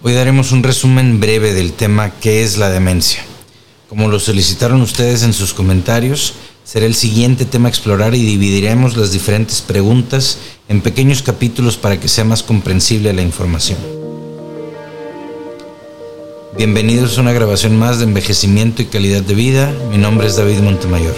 Hoy daremos un resumen breve del tema ¿Qué es la demencia? Como lo solicitaron ustedes en sus comentarios, será el siguiente tema a explorar y dividiremos las diferentes preguntas en pequeños capítulos para que sea más comprensible la información. Bienvenidos a una grabación más de envejecimiento y calidad de vida. Mi nombre es David Montemayor.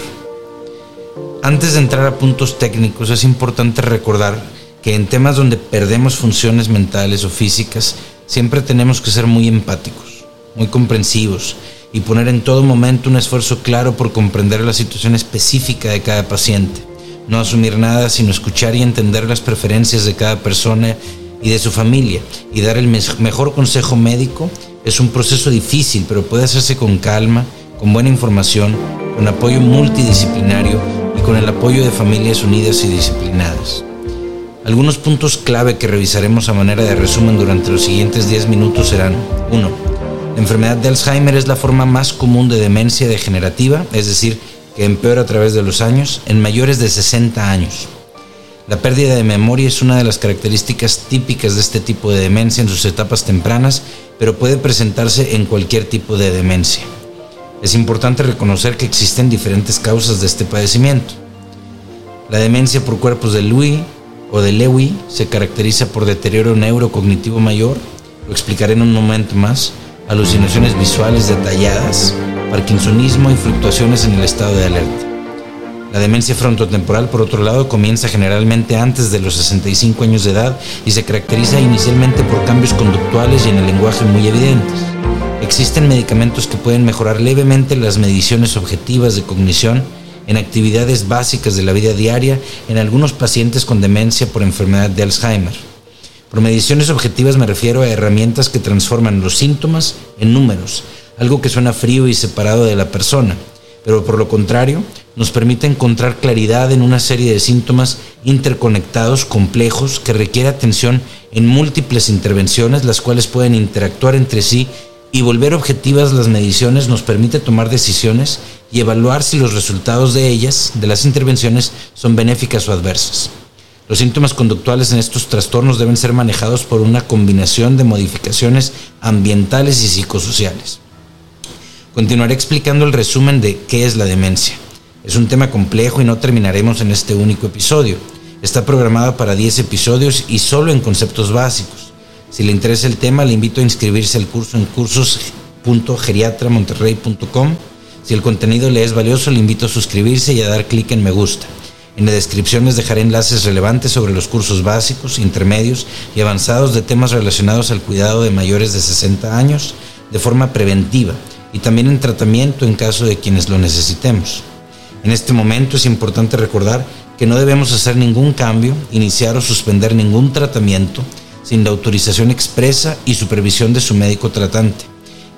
Antes de entrar a puntos técnicos es importante recordar que en temas donde perdemos funciones mentales o físicas, siempre tenemos que ser muy empáticos, muy comprensivos y poner en todo momento un esfuerzo claro por comprender la situación específica de cada paciente. No asumir nada, sino escuchar y entender las preferencias de cada persona y de su familia y dar el mejor consejo médico es un proceso difícil, pero puede hacerse con calma, con buena información, con apoyo multidisciplinario y con el apoyo de familias unidas y disciplinadas. Algunos puntos clave que revisaremos a manera de resumen durante los siguientes 10 minutos serán 1. La enfermedad de Alzheimer es la forma más común de demencia degenerativa, es decir, que empeora a través de los años, en mayores de 60 años. La pérdida de memoria es una de las características típicas de este tipo de demencia en sus etapas tempranas, pero puede presentarse en cualquier tipo de demencia. Es importante reconocer que existen diferentes causas de este padecimiento. La demencia por cuerpos de Lewy o de Lewy se caracteriza por deterioro neurocognitivo mayor, lo explicaré en un momento más, alucinaciones visuales detalladas, parkinsonismo y fluctuaciones en el estado de alerta. La demencia frontotemporal, por otro lado, comienza generalmente antes de los 65 años de edad y se caracteriza inicialmente por cambios conductuales y en el lenguaje muy evidentes. Existen medicamentos que pueden mejorar levemente las mediciones objetivas de cognición en actividades básicas de la vida diaria en algunos pacientes con demencia por enfermedad de Alzheimer. Por mediciones objetivas me refiero a herramientas que transforman los síntomas en números, algo que suena frío y separado de la persona, pero por lo contrario nos permite encontrar claridad en una serie de síntomas interconectados, complejos, que requiere atención en múltiples intervenciones, las cuales pueden interactuar entre sí y volver objetivas las mediciones nos permite tomar decisiones y evaluar si los resultados de ellas, de las intervenciones, son benéficas o adversas. Los síntomas conductuales en estos trastornos deben ser manejados por una combinación de modificaciones ambientales y psicosociales. Continuaré explicando el resumen de qué es la demencia. Es un tema complejo y no terminaremos en este único episodio. Está programado para 10 episodios y solo en conceptos básicos. Si le interesa el tema, le invito a inscribirse al curso en cursos.geriatramonterrey.com. Si el contenido le es valioso, le invito a suscribirse y a dar clic en me gusta. En la descripción les dejaré enlaces relevantes sobre los cursos básicos, intermedios y avanzados de temas relacionados al cuidado de mayores de 60 años de forma preventiva y también en tratamiento en caso de quienes lo necesitemos. En este momento es importante recordar que no debemos hacer ningún cambio, iniciar o suspender ningún tratamiento sin la autorización expresa y supervisión de su médico tratante.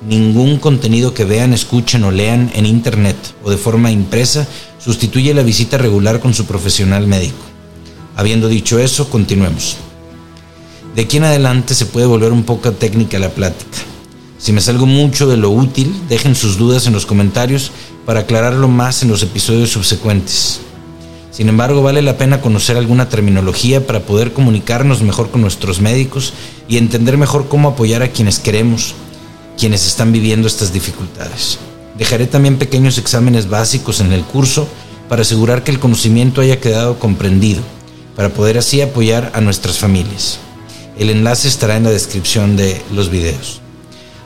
Ningún contenido que vean, escuchen o lean en Internet o de forma impresa sustituye la visita regular con su profesional médico. Habiendo dicho eso, continuemos. De aquí en adelante se puede volver un poco técnica la plática. Si me salgo mucho de lo útil, dejen sus dudas en los comentarios para aclararlo más en los episodios subsecuentes. Sin embargo, vale la pena conocer alguna terminología para poder comunicarnos mejor con nuestros médicos y entender mejor cómo apoyar a quienes queremos, quienes están viviendo estas dificultades. Dejaré también pequeños exámenes básicos en el curso para asegurar que el conocimiento haya quedado comprendido, para poder así apoyar a nuestras familias. El enlace estará en la descripción de los videos.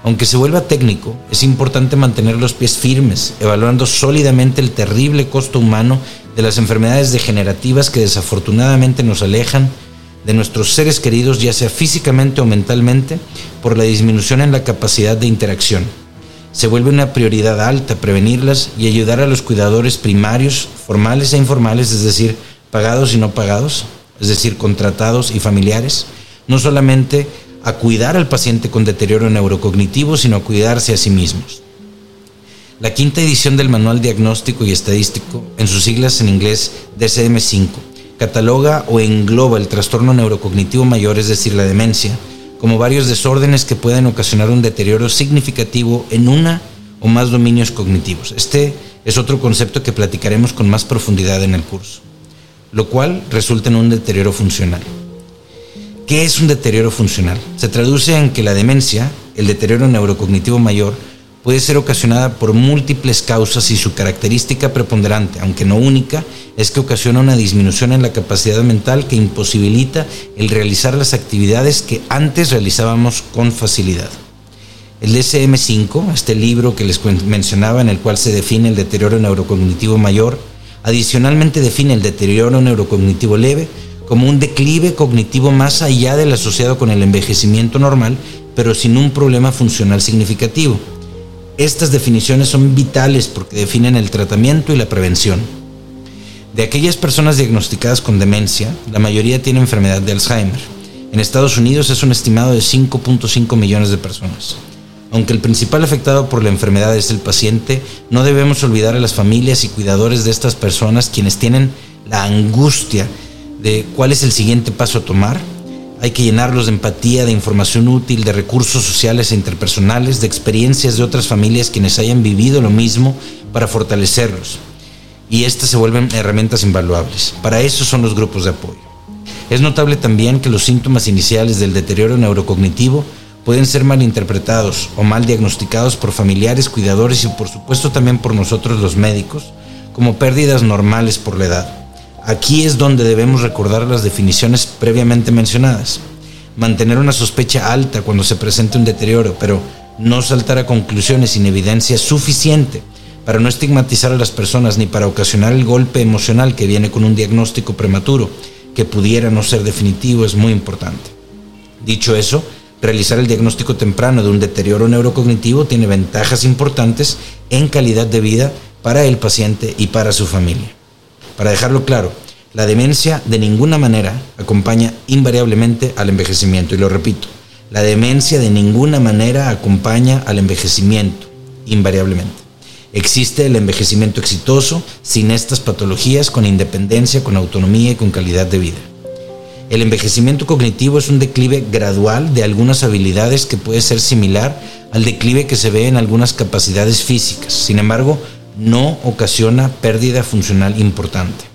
Aunque se vuelva técnico, es importante mantener los pies firmes, evaluando sólidamente el terrible costo humano de las enfermedades degenerativas que desafortunadamente nos alejan de nuestros seres queridos, ya sea físicamente o mentalmente, por la disminución en la capacidad de interacción. Se vuelve una prioridad alta prevenirlas y ayudar a los cuidadores primarios, formales e informales, es decir, pagados y no pagados, es decir, contratados y familiares, no solamente a cuidar al paciente con deterioro neurocognitivo, sino a cuidarse a sí mismos. La quinta edición del Manual Diagnóstico y Estadístico, en sus siglas en inglés DCM5, cataloga o engloba el trastorno neurocognitivo mayor, es decir, la demencia, como varios desórdenes que pueden ocasionar un deterioro significativo en una o más dominios cognitivos. Este es otro concepto que platicaremos con más profundidad en el curso, lo cual resulta en un deterioro funcional. ¿Qué es un deterioro funcional? Se traduce en que la demencia, el deterioro neurocognitivo mayor, puede ser ocasionada por múltiples causas y su característica preponderante, aunque no única, es que ocasiona una disminución en la capacidad mental que imposibilita el realizar las actividades que antes realizábamos con facilidad. El DSM-5, este libro que les mencionaba en el cual se define el deterioro neurocognitivo mayor, adicionalmente define el deterioro neurocognitivo leve, como un declive cognitivo más allá del asociado con el envejecimiento normal, pero sin un problema funcional significativo. Estas definiciones son vitales porque definen el tratamiento y la prevención. De aquellas personas diagnosticadas con demencia, la mayoría tiene enfermedad de Alzheimer. En Estados Unidos es un estimado de 5.5 millones de personas. Aunque el principal afectado por la enfermedad es el paciente, no debemos olvidar a las familias y cuidadores de estas personas quienes tienen la angustia de cuál es el siguiente paso a tomar. Hay que llenarlos de empatía, de información útil, de recursos sociales e interpersonales, de experiencias de otras familias quienes hayan vivido lo mismo para fortalecerlos. Y estas se vuelven herramientas invaluables. Para eso son los grupos de apoyo. Es notable también que los síntomas iniciales del deterioro neurocognitivo pueden ser mal interpretados o mal diagnosticados por familiares, cuidadores y por supuesto también por nosotros los médicos como pérdidas normales por la edad. Aquí es donde debemos recordar las definiciones previamente mencionadas. Mantener una sospecha alta cuando se presente un deterioro, pero no saltar a conclusiones sin evidencia suficiente para no estigmatizar a las personas ni para ocasionar el golpe emocional que viene con un diagnóstico prematuro, que pudiera no ser definitivo, es muy importante. Dicho eso, realizar el diagnóstico temprano de un deterioro neurocognitivo tiene ventajas importantes en calidad de vida para el paciente y para su familia. Para dejarlo claro, la demencia de ninguna manera acompaña invariablemente al envejecimiento. Y lo repito, la demencia de ninguna manera acompaña al envejecimiento, invariablemente. Existe el envejecimiento exitoso sin estas patologías, con independencia, con autonomía y con calidad de vida. El envejecimiento cognitivo es un declive gradual de algunas habilidades que puede ser similar al declive que se ve en algunas capacidades físicas. Sin embargo, no ocasiona pérdida funcional importante.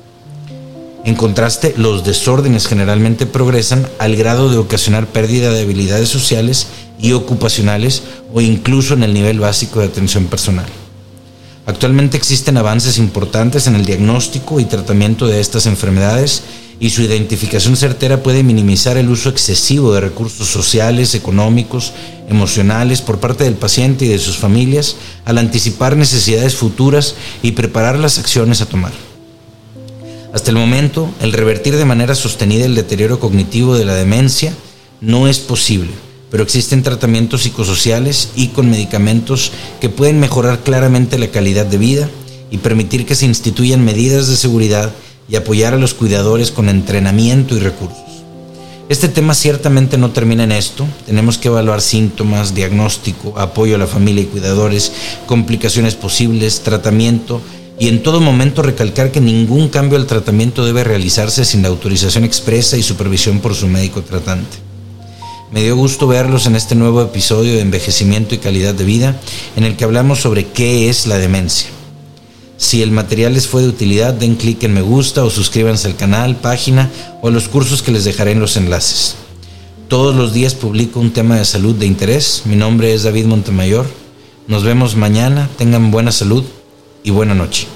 En contraste, los desórdenes generalmente progresan al grado de ocasionar pérdida de habilidades sociales y ocupacionales o incluso en el nivel básico de atención personal. Actualmente existen avances importantes en el diagnóstico y tratamiento de estas enfermedades y su identificación certera puede minimizar el uso excesivo de recursos sociales, económicos, emocionales por parte del paciente y de sus familias al anticipar necesidades futuras y preparar las acciones a tomar. Hasta el momento, el revertir de manera sostenida el deterioro cognitivo de la demencia no es posible, pero existen tratamientos psicosociales y con medicamentos que pueden mejorar claramente la calidad de vida y permitir que se instituyan medidas de seguridad y apoyar a los cuidadores con entrenamiento y recursos. Este tema ciertamente no termina en esto. Tenemos que evaluar síntomas, diagnóstico, apoyo a la familia y cuidadores, complicaciones posibles, tratamiento y en todo momento recalcar que ningún cambio al tratamiento debe realizarse sin la autorización expresa y supervisión por su médico tratante. Me dio gusto verlos en este nuevo episodio de Envejecimiento y Calidad de Vida, en el que hablamos sobre qué es la demencia. Si el material les fue de utilidad, den clic en me gusta o suscríbanse al canal, página o a los cursos que les dejaré en los enlaces. Todos los días publico un tema de salud de interés. Mi nombre es David Montemayor. Nos vemos mañana. Tengan buena salud y buena noche.